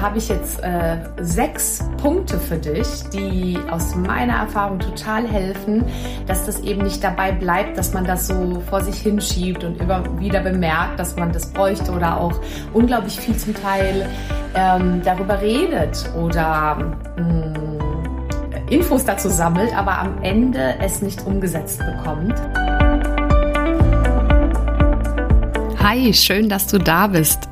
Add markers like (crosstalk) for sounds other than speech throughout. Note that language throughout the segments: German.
habe ich jetzt äh, sechs Punkte für dich, die aus meiner Erfahrung total helfen, dass das eben nicht dabei bleibt, dass man das so vor sich hinschiebt und immer wieder bemerkt, dass man das bräuchte oder auch unglaublich viel zum Teil ähm, darüber redet oder mh, mm, Infos dazu sammelt, aber am Ende es nicht umgesetzt bekommt. Hi, schön, dass du da bist.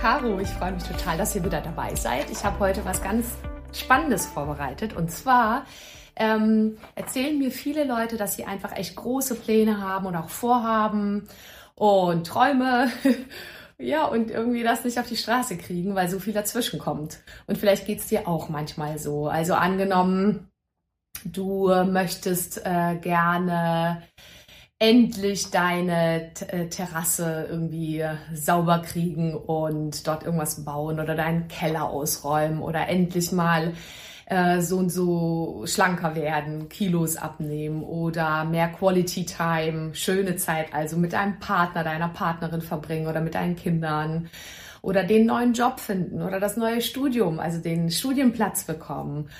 Caro. Ich freue mich total, dass ihr wieder dabei seid. Ich habe heute was ganz Spannendes vorbereitet. Und zwar ähm, erzählen mir viele Leute, dass sie einfach echt große Pläne haben und auch Vorhaben und Träume. (laughs) ja, und irgendwie das nicht auf die Straße kriegen, weil so viel dazwischen kommt. Und vielleicht geht es dir auch manchmal so. Also angenommen, du möchtest äh, gerne endlich deine äh, Terrasse irgendwie äh, sauber kriegen und dort irgendwas bauen oder deinen Keller ausräumen oder endlich mal äh, so und so schlanker werden, Kilos abnehmen oder mehr Quality Time, schöne Zeit also mit deinem Partner, deiner Partnerin verbringen oder mit deinen Kindern oder den neuen Job finden oder das neue Studium, also den Studienplatz bekommen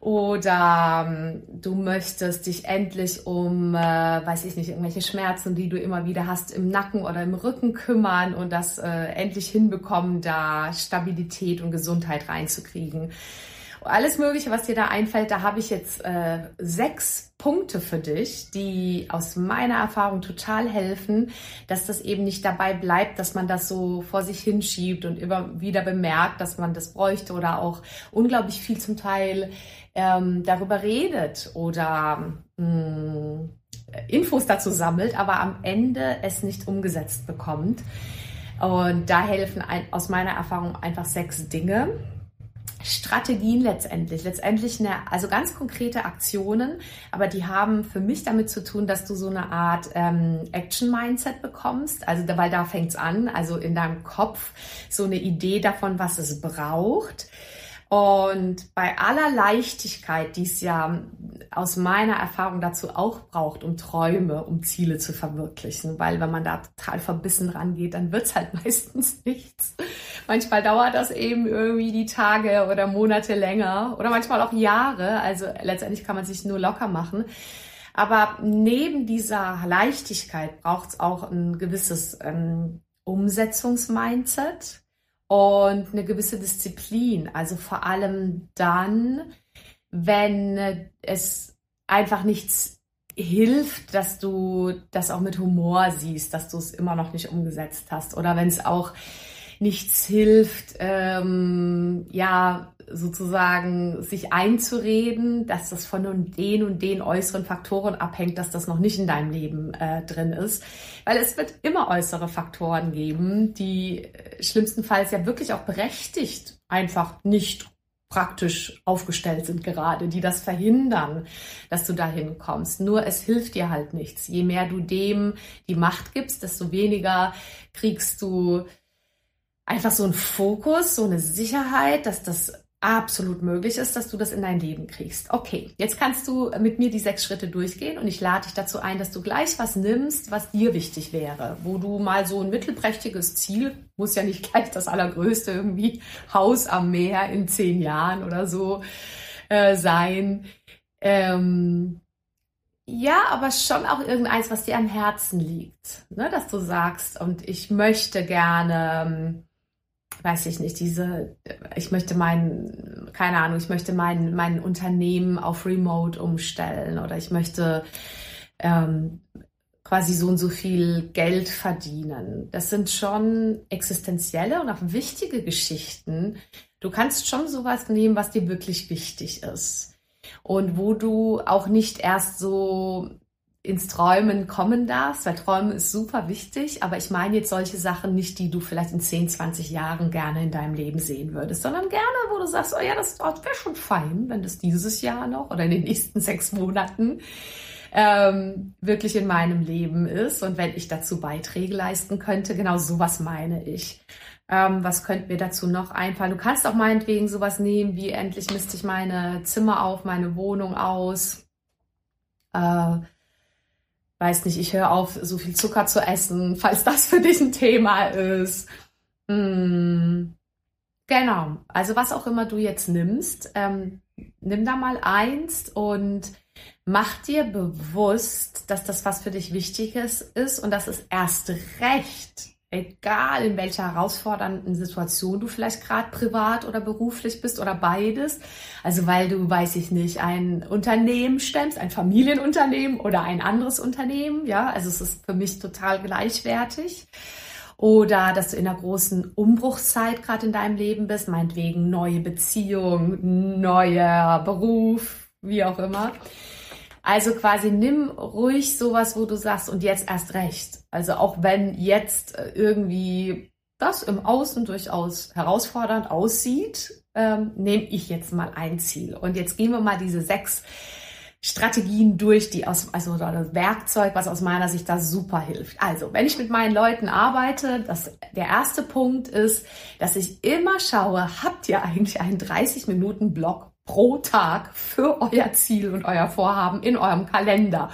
oder ähm, du möchtest dich endlich um, äh, weiß ich nicht, irgendwelche Schmerzen, die du immer wieder hast im Nacken oder im Rücken kümmern und das äh, endlich hinbekommen, da Stabilität und Gesundheit reinzukriegen alles Mögliche, was dir da einfällt, da habe ich jetzt äh, sechs Punkte für dich, die aus meiner Erfahrung total helfen, dass das eben nicht dabei bleibt, dass man das so vor sich hinschiebt und immer wieder bemerkt, dass man das bräuchte oder auch unglaublich viel zum Teil ähm, darüber redet oder mh, mm, Infos dazu sammelt, aber am Ende es nicht umgesetzt bekommt. Und da helfen ein, aus meiner Erfahrung einfach sechs Dinge. Strategien letztendlich, letztendlich eine, also ganz konkrete Aktionen, aber die haben für mich damit zu tun, dass du so eine Art ähm, Action-Mindset bekommst, also weil da fängt's an, also in deinem Kopf so eine Idee davon, was es braucht und bei aller Leichtigkeit, die es ja aus meiner Erfahrung dazu auch braucht, um Träume, um Ziele zu verwirklichen, weil wenn man da total verbissen rangeht, dann wird's halt (laughs) meistens nichts. Manchmal dauert das eben irgendwie die Tage oder Monate länger oder manchmal auch Jahre. Also letztendlich kann man sich nur locker machen. Aber neben dieser Leichtigkeit braucht's auch ein gewisses ähm, Umsetzungsmindset und eine gewisse Disziplin. Also vor allem dann, wenn es einfach nichts hilft, dass du das auch mit Humor siehst, dass du es immer noch nicht umgesetzt hast oder wenn es auch nichts hilft, ähm, ja, sozusagen sich einzureden, dass das von den und den äußeren Faktoren abhängt, dass das noch nicht in deinem Leben äh, drin ist. Weil es wird immer äußere Faktoren geben, die äh, schlimmstenfalls ja wirklich auch berechtigt einfach nicht praktisch aufgestellt sind gerade, die das verhindern, dass du dahin kommst. Nur es hilft dir halt nichts. Je mehr du dem die Macht gibst, desto weniger kriegst du einfach so einen Fokus, so eine Sicherheit, dass das absolut möglich ist, dass du das in dein Leben kriegst. Okay, jetzt kannst du mit mir die sechs Schritte durchgehen und ich lade dich dazu ein, dass du gleich was nimmst, was dir wichtig wäre, wo du mal so ein mittelprächtiges Ziel, muss ja nicht gleich das allergrößte irgendwie Haus am Meer in zehn Jahren oder so äh, sein. Ähm, ja, aber schon auch irgendeins, was dir am Herzen liegt, ne? dass du sagst, und ich möchte gerne ähm, weiß ich nicht, diese, ich möchte mein, keine Ahnung, ich möchte mein, mein Unternehmen auf Remote umstellen oder ich möchte ähm, quasi so und so viel Geld verdienen. Das sind schon existenzielle und auch wichtige Geschichten. Du kannst schon sowas nehmen, was dir wirklich wichtig ist. Und wo du auch nicht erst so ins Träumen kommen darfst, weil Träumen ist super wichtig, aber ich meine jetzt solche Sachen nicht, die du vielleicht in 10, 20 Jahren gerne in deinem Leben sehen würdest, sondern gerne, wo du sagst, oh ja, das wäre schon fein, wenn das dieses Jahr noch oder in den nächsten sechs Monaten ähm, wirklich in meinem Leben ist und wenn ich dazu Beiträge leisten könnte, genau sowas meine ich. Ähm, was könnte mir dazu noch einfallen? Du kannst auch meinetwegen sowas nehmen wie endlich misste ich meine Zimmer auf, meine Wohnung aus. Äh, weiß nicht, ich höre auf, so viel Zucker zu essen, falls das für dich ein Thema ist. Hm. Genau, also was auch immer du jetzt nimmst, ähm, nimm da mal eins und mach dir bewusst, dass das was für dich Wichtiges ist und dass es erst recht egal in welcher herausfordernden Situation du vielleicht gerade privat oder beruflich bist oder beides. Also weil du, weiß ich nicht, ein Unternehmen stemmst, ein Familienunternehmen oder ein anderes Unternehmen. Ja, also es ist für mich total gleichwertig. Oder dass du in einer großen Umbruchszeit gerade in deinem Leben bist, meinetwegen neue Beziehung, neuer Beruf, wie auch immer. Also quasi nimm ruhig sowas, wo du sagst, und jetzt erst recht. Also auch wenn jetzt äh, irgendwie das im Außen durchaus herausfordernd aussieht, ähm, nehme ich jetzt mal ein Ziel. Und jetzt gehen wir mal diese sechs Strategien durch, die aus, also das Werkzeug, was aus meiner Sicht da super hilft. Also, wenn ich mit meinen Leuten arbeite, das, der erste Punkt ist, dass ich immer schaue, habt ihr eigentlich einen 30 Minuten Blog pro Tag für euer Ziel und euer Vorhaben in eurem Kalender.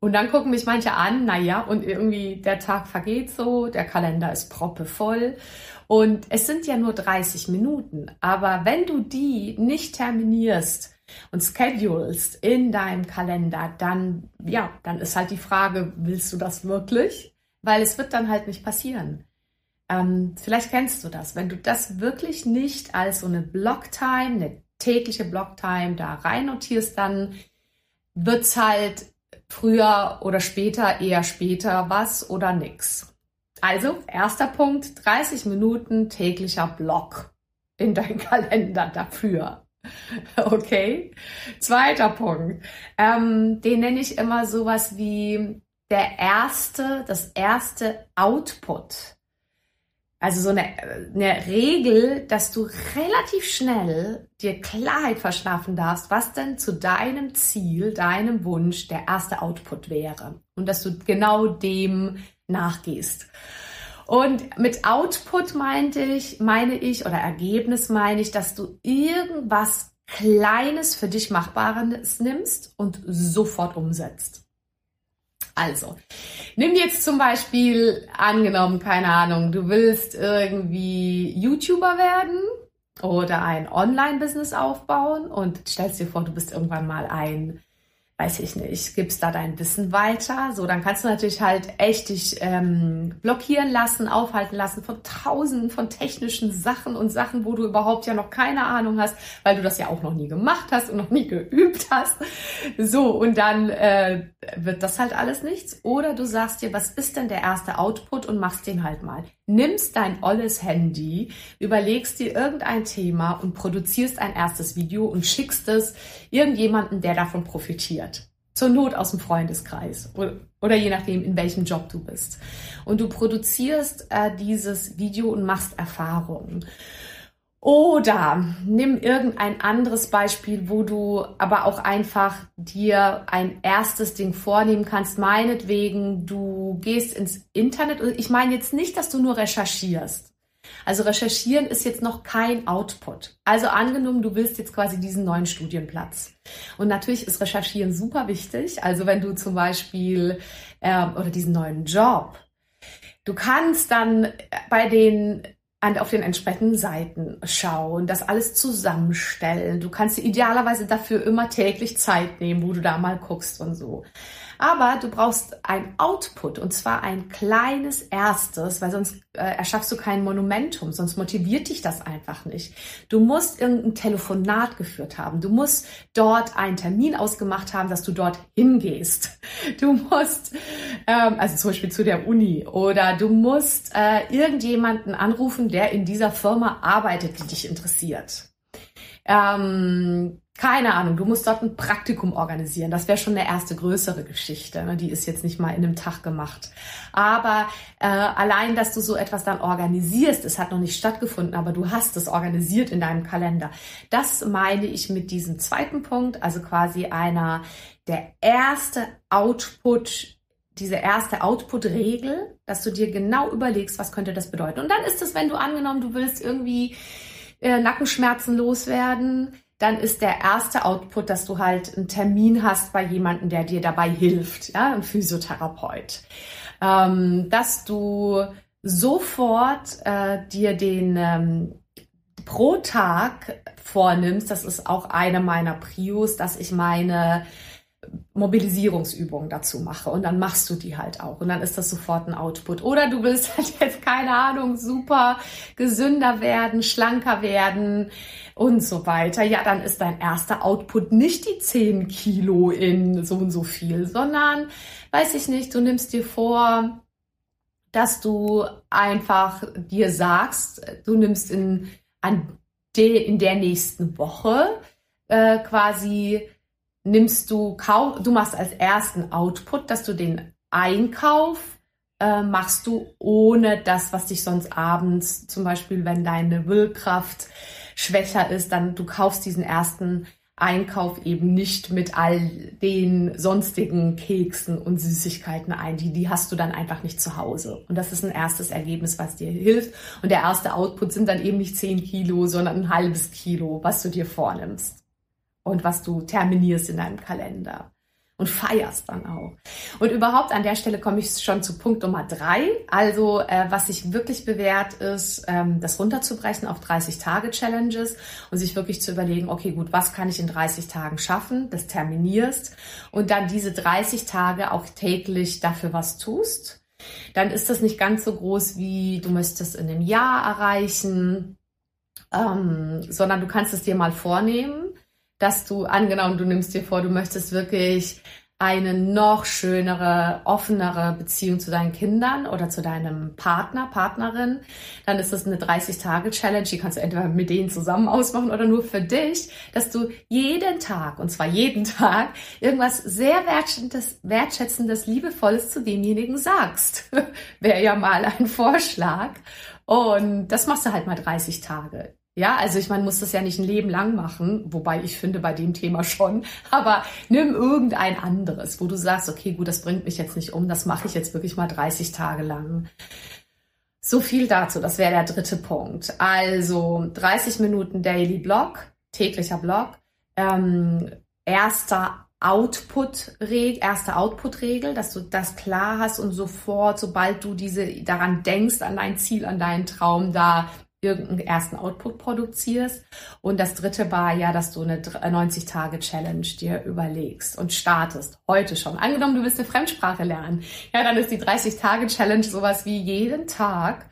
Und dann gucken mich manche an, naja, und irgendwie der Tag vergeht so, der Kalender ist proppevoll. Und es sind ja nur 30 Minuten. Aber wenn du die nicht terminierst und schedulst in deinem Kalender, dann, ja, dann ist halt die Frage, willst du das wirklich? Weil es wird dann halt nicht passieren. Ähm, vielleicht kennst du das. Wenn du das wirklich nicht als so eine Blocktime, eine tägliche Blocktime da rein notierst, dann wird es halt früher oder später eher später was oder nix. Also, erster Punkt, 30 Minuten täglicher Block in dein (laughs) Kalender dafür. (laughs) Okay. Zweiter Punkt. Ähm, den nenne ich immer sowas wie der erste, das erste Output also so eine, eine Regel, dass du relativ schnell dir Klarheit verschaffen darfst, was denn zu deinem Ziel, deinem Wunsch der erste Output wäre. Und dass du genau dem nachgehst. Und mit Output meinte ich, meine ich, oder Ergebnis meine ich, dass du irgendwas Kleines für dich Machbares nimmst und sofort umsetzt. Also, nimm jetzt zum Beispiel angenommen, keine Ahnung, du willst irgendwie YouTuber werden oder ein Online-Business aufbauen und stellst dir vor, du bist irgendwann mal ein weiß ich nicht, gibst da dein Wissen weiter. So, dann kannst du natürlich halt echt dich ähm, blockieren lassen, aufhalten lassen von tausenden von technischen Sachen und Sachen, wo du überhaupt ja noch keine Ahnung hast, weil du das ja auch noch nie gemacht hast und noch nie geübt hast. So, und dann äh, wird das halt alles nichts. Oder du sagst dir, was ist denn der erste Output und machst den halt mal. Nimmst dein olles Handy, überlegst dir irgendein Thema und produzierst ein erstes Video und schickst es irgendjemanden, der davon profitiert. Zur Not aus dem Freundeskreis oder, je nachdem, in welchem Job du bist. Und du produzierst äh, dieses Video und machst Erfahrungen. Oder nimm irgendein anderes Beispiel, wo du aber auch einfach dir ein erstes Ding vornehmen kannst. Meinetwegen, du gehst ins Internet. Ich meine jetzt nicht, dass du nur recherchierst. Also recherchieren ist jetzt noch kein Output. Also angenommen, du willst jetzt quasi diesen neuen Studienplatz. Und natürlich ist Recherchieren super wichtig. Also wenn du zum Beispiel äh, oder diesen neuen Job. Du kannst dann bei den auf den entsprechenden Seiten schauen, das alles zusammenstellen. Du kannst dir idealerweise dafür immer täglich Zeit nehmen, wo du da mal guckst und so. Aber du brauchst ein Output und zwar ein kleines erstes, weil sonst äh, erschaffst du kein Monumentum, sonst motiviert dich das einfach nicht. Du musst irgendein Telefonat geführt haben. Du musst dort einen Termin ausgemacht haben, dass du dort hingehst. Du musst, ähm, also zum Beispiel zu der Uni oder du musst äh, irgendjemanden anrufen, der in dieser Firma arbeitet, die dich interessiert. Ähm, keine Ahnung, du musst dort ein Praktikum organisieren. Das wäre schon eine erste größere Geschichte. Ne? Die ist jetzt nicht mal in einem Tag gemacht. Aber äh, allein, dass du so etwas dann organisierst, es hat noch nicht stattgefunden, aber du hast es organisiert in deinem Kalender. Das meine ich mit diesem zweiten Punkt, also quasi einer, der erste Output, diese erste Output-Regel, dass du dir genau überlegst, was könnte das bedeuten. Und dann ist es, wenn du angenommen, du willst irgendwie äh, Nackenschmerzen loswerden, dann ist der erste Output, dass du halt einen Termin hast bei jemandem, der dir dabei hilft, ja, ein Physiotherapeut. Ähm, dass du sofort äh, dir den ähm, pro Tag vornimmst, das ist auch eine meiner Prios, dass ich meine Mobilisierungsübungen dazu mache und dann machst du die halt auch und dann ist das sofort ein Output. Oder du willst (laughs) halt jetzt, keine Ahnung, super gesünder werden, schlanker werden und so weiter. Ja, dann ist dein erster Output nicht die 10 Kilo in so und so viel, sondern, weiß ich nicht, du nimmst dir vor, dass du einfach dir sagst, du nimmst in, an de, in der nächsten Woche äh, quasi nimmst du, du machst als ersten Output, dass du den Einkauf äh, machst du ohne das, was dich sonst abends, zum Beispiel wenn deine Willkraft schwächer ist, dann du kaufst diesen ersten Einkauf eben nicht mit all den sonstigen Keksen und Süßigkeiten ein. Die, die hast du dann einfach nicht zu Hause. Und das ist ein erstes Ergebnis, was dir hilft. Und der erste Output sind dann eben nicht 10 Kilo, sondern ein halbes Kilo, was du dir vornimmst und was du terminierst in deinem Kalender und feierst dann auch. Und überhaupt an der Stelle komme ich schon zu Punkt Nummer drei. Also äh, was sich wirklich bewährt ist, ähm, das runterzubrechen auf 30 Tage Challenges und sich wirklich zu überlegen, okay, gut, was kann ich in 30 Tagen schaffen? Das terminierst und dann diese 30 Tage auch täglich dafür was tust. Dann ist das nicht ganz so groß wie du möchtest in einem Jahr erreichen, ähm, sondern du kannst es dir mal vornehmen dass du angenommen, du nimmst dir vor, du möchtest wirklich eine noch schönere, offenere Beziehung zu deinen Kindern oder zu deinem Partner, Partnerin, dann ist das eine 30-Tage-Challenge. Die kannst du entweder mit denen zusammen ausmachen oder nur für dich, dass du jeden Tag, und zwar jeden Tag, irgendwas sehr wertschätzendes, wertschätzendes Liebevolles zu demjenigen sagst. (laughs) Wäre ja mal ein Vorschlag. Und das machst du halt mal 30 Tage. Ja, also ich meine, muss das ja nicht ein Leben lang machen, wobei ich finde bei dem Thema schon, (laughs) aber nimm irgendein anderes, wo du sagst, okay, gut, das bringt mich jetzt nicht um, das mache ich jetzt wirklich mal 30 Tage lang. So viel dazu, das wäre der dritte Punkt. Also 30 Minuten Daily Blog, täglicher Blog, ähm, erster Output, erste Output-Regel, dass du das klar hast und sofort, sobald du diese daran denkst, an dein Ziel, an deinen Traum, da irgendeinen ersten Output produzierst. Und das dritte war ja, dass du eine 90-Tage-Challenge dir überlegst und startest. Heute schon. Angenommen, du willst eine Fremdsprache lernen. Ja, dann ist die 30-Tage-Challenge sowas wie jeden Tag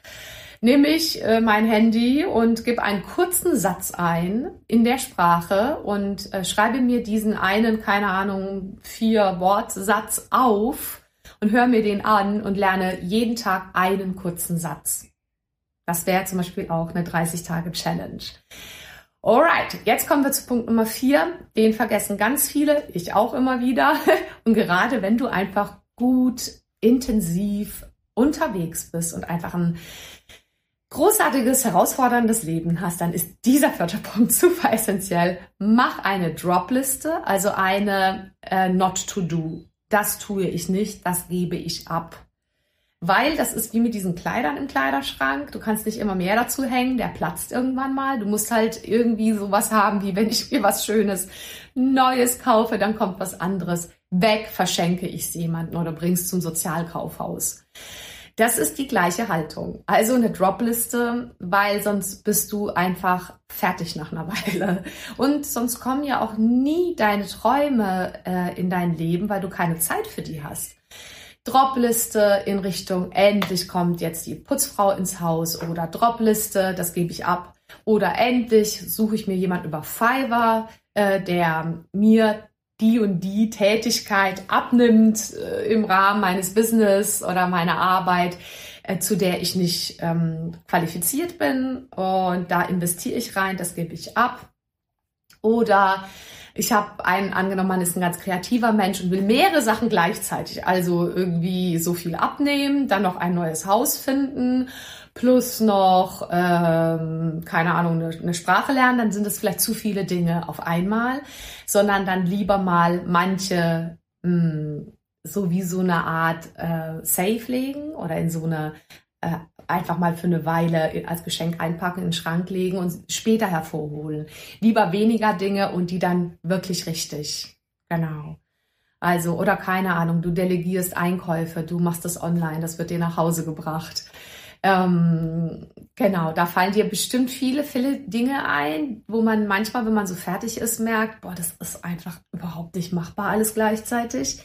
nehme ich äh, mein Handy und gebe einen kurzen Satz ein in der Sprache und äh, schreibe mir diesen einen, keine Ahnung, vier Wortsatz auf und höre mir den an und lerne jeden Tag einen kurzen Satz. Das wäre zum Beispiel auch eine 30-Tage-Challenge. Alright, jetzt kommen wir zu Punkt Nummer vier. Den vergessen ganz viele, ich auch immer wieder. (laughs) Und gerade wenn du einfach gut, intensiv unterwegs bist und einfach ein großartiges, herausforderndes Leben hast, dann ist dieser vierte (laughs) Punkt super essentiell. Mach eine Drop-Liste, also eine äh, Not to Do. Das tue ich nicht, das gebe ich ab weil das ist wie mit diesen Kleidern im Kleiderschrank. Du kannst nicht immer mehr dazu hängen, der platzt irgendwann mal. Du musst halt irgendwie sowas haben, wie wenn ich mir was Schönes Neues kaufe, dann kommt was anderes weg, verschenke ich es jemanden oder bringst zum Sozialkaufhaus. Das ist die gleiche Haltung. Also eine Dropliste, weil sonst bist du einfach fertig nach einer (laughs) Weile. Und sonst kommen ja auch nie deine Träume äh, in dein Leben, weil du keine Zeit für die hast. Dropliste in Richtung, endlich kommt jetzt die Putzfrau ins Haus oder Dropliste, das gebe ich ab. Oder endlich suche ich mir jemand über Fiverr, äh, der mir die und die Tätigkeit abnimmt äh, im Rahmen meines Business oder meiner Arbeit, äh, zu der ich nicht ähm, qualifiziert bin. Und da investiere ich rein, das gebe ich ab. Oder ich habe einen angenommen, man ist ein ganz kreativer Mensch und will mehrere Sachen gleichzeitig. Also irgendwie so viel abnehmen, dann noch ein neues Haus finden, plus noch, ähm, keine Ahnung, eine, eine Sprache lernen, dann sind es vielleicht zu viele Dinge auf einmal, sondern dann lieber mal manche mh, hm, so wie so eine Art äh, Safe legen oder in so eine äh, einfach mal für eine Weile als Geschenk einpacken, in den Schrank legen und später hervorholen. Lieber weniger Dinge und die dann wirklich richtig. Genau. Also, oder keine Ahnung, du delegierst Einkäufe, du machst das online, das wird dir nach Hause gebracht. Ähm, genau, da fallen dir bestimmt viele, viele Dinge ein, wo man manchmal, wenn man so fertig ist, merkt, boah, das ist einfach überhaupt nicht machbar alles gleichzeitig.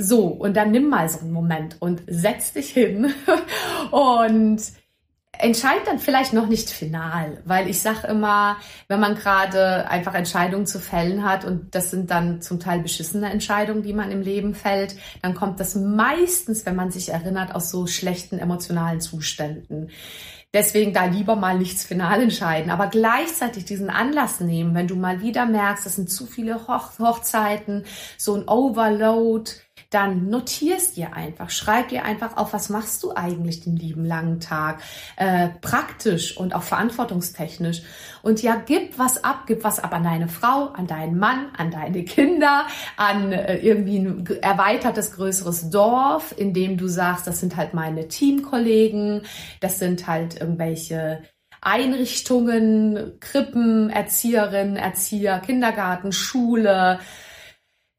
So, und dann nimm mal so einen Moment und setz dich hin (laughs) und entscheid dann vielleicht noch nicht final, weil ich sage immer, wenn man gerade einfach Entscheidungen zu fällen hat und das sind dann zum Teil beschissene Entscheidungen, die man im Leben fällt, dann kommt das meistens, wenn man sich erinnert, aus so schlechten emotionalen Zuständen. Deswegen da lieber mal nichts final entscheiden, aber gleichzeitig diesen Anlass nehmen, wenn du mal wieder merkst, es sind zu viele Hoch Hochzeiten, so ein Overload, dann notierst dir einfach, schreib dir einfach auf, was machst du eigentlich den lieben langen Tag, äh, praktisch und auch verantwortungstechnisch. Und ja, gib was ab, gib was ab an deine Frau, an deinen Mann, an deine Kinder, an äh, irgendwie ein erweitertes, größeres Dorf, in dem du sagst, das sind halt meine Teamkollegen, das sind halt irgendwelche Einrichtungen, Krippen, Erzieherinnen, Erzieher, Kindergarten, Schule,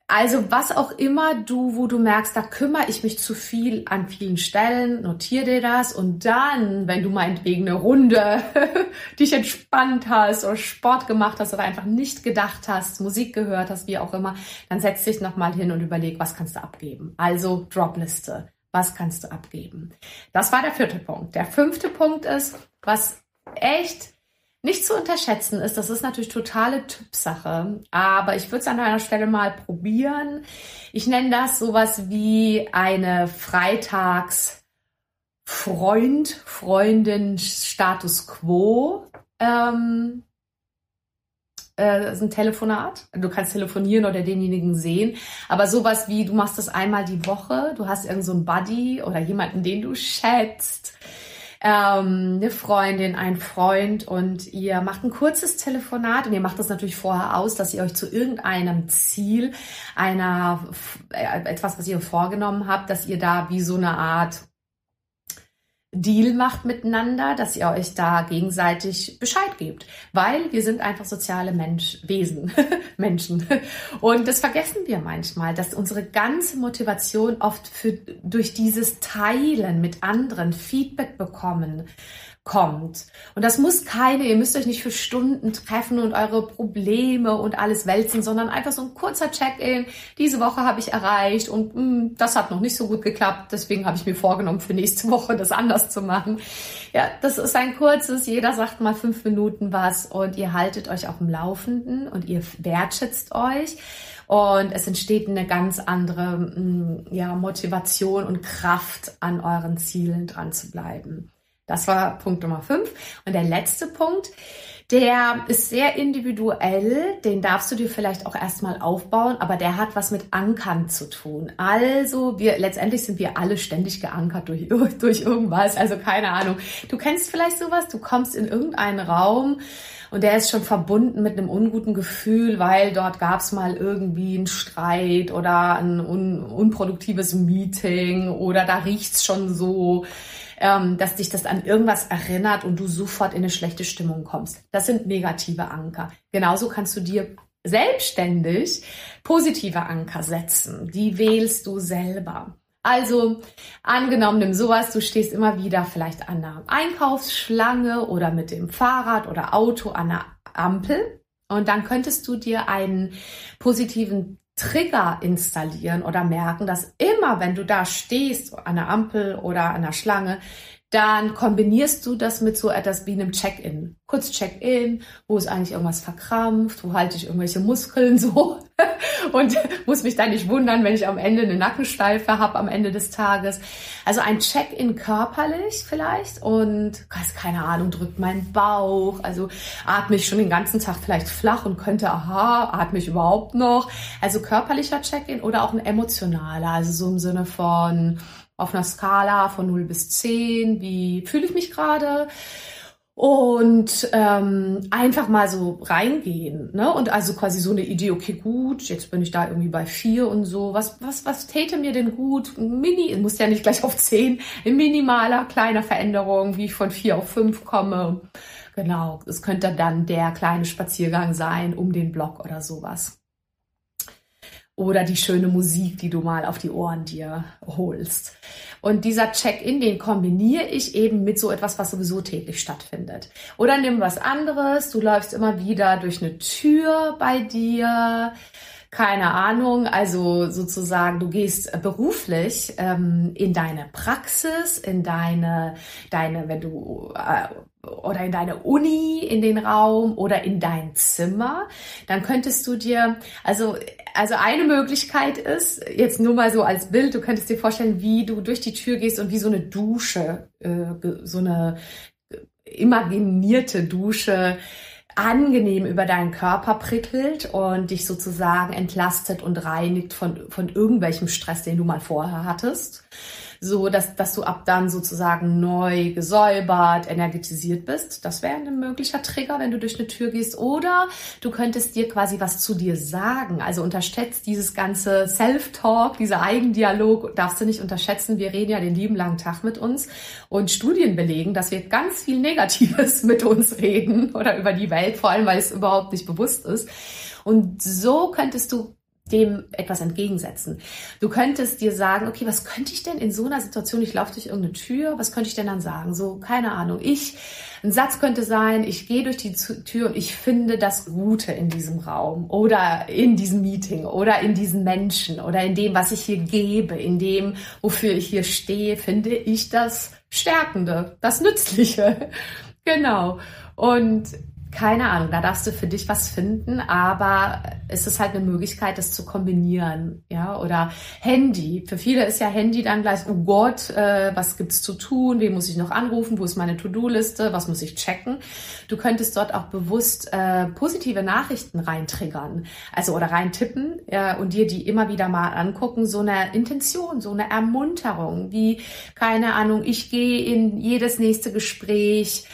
also was auch immer du, wo du merkst, da kümmere ich mich zu viel an vielen Stellen, notiere dir das und dann, wenn du meinetwegen eine Runde (laughs) dich entspannt hast oder Sport gemacht hast oder einfach nicht gedacht hast, Musik gehört hast, wie auch immer, dann setz dich nochmal hin und überleg, was kannst du abgeben. Also Dropliste. Was kannst du abgeben? Das war der vierte Punkt. Der fünfte Punkt ist, was echt nicht zu unterschätzen ist, das ist natürlich totale Typsache, aber ich würde es an einer Stelle mal probieren. Ich nenne das sowas wie eine Freitags Freund, Freundin Status Quo. Ähm, äh, ist ein Telefonat. Du kannst telefonieren oder denjenigen sehen. Aber sowas wie, du machst das einmal die Woche, du hast irgend so Buddy oder jemanden, den du schätzt ähm, eine Freundin, ein Freund und ihr macht ein kurzes Telefonat und ihr macht das natürlich vorher aus, dass ihr euch zu irgendeinem Ziel, einer äh, etwas, was ihr vorgenommen habt, dass ihr da wie so eine Art Deal macht miteinander, dass ihr euch da gegenseitig Bescheid gebt, weil wir sind einfach soziale Mensch, Wesen, (laughs) Menschen. Und das vergessen wir manchmal, dass unsere ganze Motivation oft für, durch dieses Teilen mit anderen Feedback bekommen, kommt. Und das muss keine, ihr müsst euch nicht für Stunden treffen und eure Probleme und alles wälzen, sondern einfach so ein kurzer Check-in. Diese Woche habe ich erreicht und mh, hm, das hat noch nicht so gut geklappt. Deswegen habe ich mir vorgenommen, für nächste Woche das anders zu machen. Ja, das ist ein kurzes, jeder sagt mal fünf Minuten was und ihr haltet euch auf dem Laufenden und ihr wertschätzt euch. Und es entsteht eine ganz andere hm, ja, Motivation und Kraft, an euren Zielen dran zu bleiben. Das war Punkt Nummer fünf. Und der letzte Punkt, der ist sehr individuell, den darfst du dir vielleicht auch erstmal aufbauen, aber der hat was mit Ankern zu tun. Also wir letztendlich sind wir alle ständig geankert durch, (laughs) durch irgendwas, also keine Ahnung. Du kennst vielleicht sowas, du kommst in irgendeinen Raum und der ist schon verbunden mit einem unguten Gefühl, weil dort gab es mal irgendwie einen Streit oder ein un unproduktives Meeting oder da riecht's schon so ähm, dass dich das an irgendwas erinnert und du sofort in eine schlechte Stimmung kommst. Das sind negative Anker. Genauso kannst du dir selbstständig positive Anker setzen. Die wählst du selber. Also angenommen, nimm sowas, du stehst immer wieder vielleicht an einer Einkaufsschlange oder mit dem Fahrrad oder Auto an einer Ampel und dann könntest du dir einen positiven Trigger installieren oder merken, dass immer, wenn du da stehst, an der Ampel oder an der Schlange, dann kombinierst du das mit so etwas wie einem Check-in. Kurz Check-in, wo ist eigentlich irgendwas verkrampft, wo halte ich irgendwelche Muskeln so (laughs) und muss mich dann nicht wundern, wenn ich am Ende eine Nackensteife habe am Ende des Tages. Also ein Check-in körperlich vielleicht und keine Ahnung, drückt mein Bauch, also atme ich schon den ganzen Tag vielleicht flach und könnte, aha, atme ich überhaupt noch? Also körperlicher Check-in oder auch ein emotionaler, also so im Sinne von auf einer Skala von 0 bis 10, wie fühle ich mich gerade? Und ähm, einfach mal so reingehen, ne? Und also quasi so eine Idee, okay, gut, jetzt bin ich da irgendwie bei vier und so. Was, was, was täte mir denn gut? Mini, muss ja nicht gleich auf zehn, in minimaler, kleiner Veränderung, wie ich von vier auf fünf komme. Genau, es könnte dann der kleine Spaziergang sein um den Block oder sowas oder die schöne Musik, die du mal auf die Ohren dir holst. Und dieser Check-in, den kombiniere ich eben mit so etwas, was sowieso täglich stattfindet. Oder nimm was anderes, du läufst immer wieder durch eine Tür bei dir, keine Ahnung, also sozusagen, du gehst beruflich ähm, in deine Praxis, in deine, deine, wenn du äh, oder in deine Uni, in den Raum oder in dein Zimmer, dann könntest du dir, also, also eine Möglichkeit ist, jetzt nur mal so als Bild, du könntest dir vorstellen, wie du durch die Tür gehst und wie so eine Dusche, äh, so eine imaginierte Dusche angenehm über deinen Körper prickelt und dich sozusagen entlastet und reinigt von, von irgendwelchem Stress, den du mal vorher hattest so dass, dass du ab dann sozusagen neu gesäubert, energetisiert bist. Das wäre ein möglicher Trigger, wenn du durch eine Tür gehst. Oder du könntest dir quasi was zu dir sagen. Also unterschätzt dieses ganze Self-Talk, dieser Eigendialog, darfst du nicht unterschätzen. Wir reden ja den lieben langen Tag mit uns und Studien belegen, dass wir ganz viel Negatives (laughs) mit uns reden oder über die Welt, vor allem weil es überhaupt nicht bewusst ist. Und so könntest du dem etwas entgegensetzen. Du könntest dir sagen, okay, was könnte ich denn in so einer Situation, ich laufe durch irgendeine Tür, was könnte ich denn dann sagen? So, keine Ahnung. Ich, ein Satz könnte sein, ich gehe durch die Tür und ich finde das Gute in diesem Raum oder in diesem Meeting oder in diesen Menschen oder in dem, was ich hier gebe, in dem, wofür ich hier stehe, finde ich das Stärkende, das Nützliche. (laughs) genau. Und keine Ahnung, da darfst du für dich was finden, aber es ist halt eine Möglichkeit, das zu kombinieren, ja, oder Handy. Für viele ist ja Handy dann gleich, oh Gott, äh, was gibt's zu tun? Wen muss ich noch anrufen? Wo ist meine To-Do-Liste? Was muss ich checken? Du könntest dort auch bewusst äh, positive Nachrichten reintriggern, also oder reintippen äh, und dir die immer wieder mal angucken, so eine Intention, so eine Ermunterung, wie keine Ahnung, ich gehe in jedes nächste Gespräch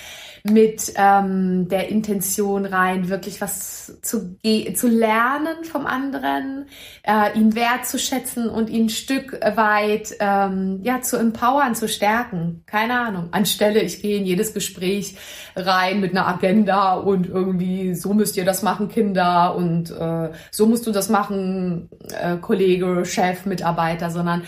mit ähm, der Intention rein, wirklich was zu, zu lernen vom anderen, äh, ihn wertzuschätzen und ihn ein Stück weit ähm, ja, zu empowern, zu stärken. Keine Ahnung. Anstelle, ich gehe in jedes Gespräch rein mit einer Agenda und irgendwie, so müsst ihr das machen, Kinder, und äh, so musst du das machen, äh, Kollege, Chef, Mitarbeiter, sondern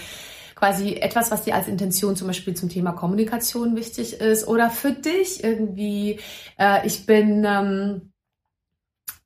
quasi etwas, was dir als Intention zum Beispiel zum Thema Kommunikation wichtig ist oder für dich irgendwie, äh, ich bin ähm,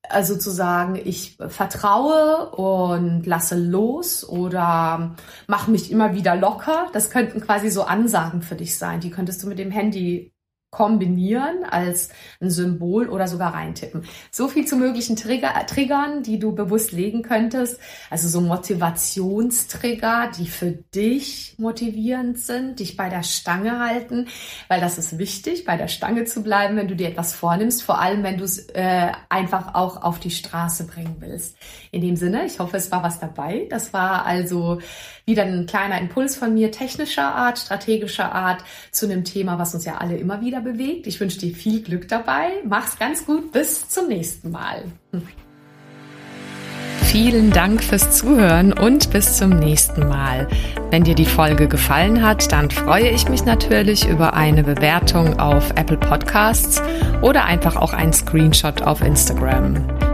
also sozusagen, ich vertraue und lasse los oder mache mich immer wieder locker. Das könnten quasi so Ansagen für dich sein. Die könntest du mit dem Handy kombinieren als ein Symbol oder sogar reintippen. So viel zu möglichen Trigger, Triggern, die du bewusst legen könntest. Also so Motivationstrigger, die für dich motivierend sind, dich bei der Stange halten, weil das ist wichtig, bei der Stange zu bleiben, wenn du dir etwas vornimmst, vor allem wenn du es äh, einfach auch auf die Straße bringen willst. In dem Sinne, ich hoffe, es war was dabei. Das war also wieder ein kleiner Impuls von mir, technischer Art, strategischer Art, zu einem Thema, was uns ja alle immer wieder bewegt. Ich wünsche dir viel Glück dabei. Mach's ganz gut. Bis zum nächsten Mal. Vielen Dank fürs Zuhören und bis zum nächsten Mal. Wenn dir die Folge gefallen hat, dann freue ich mich natürlich über eine Bewertung auf Apple Podcasts oder einfach auch einen Screenshot auf Instagram.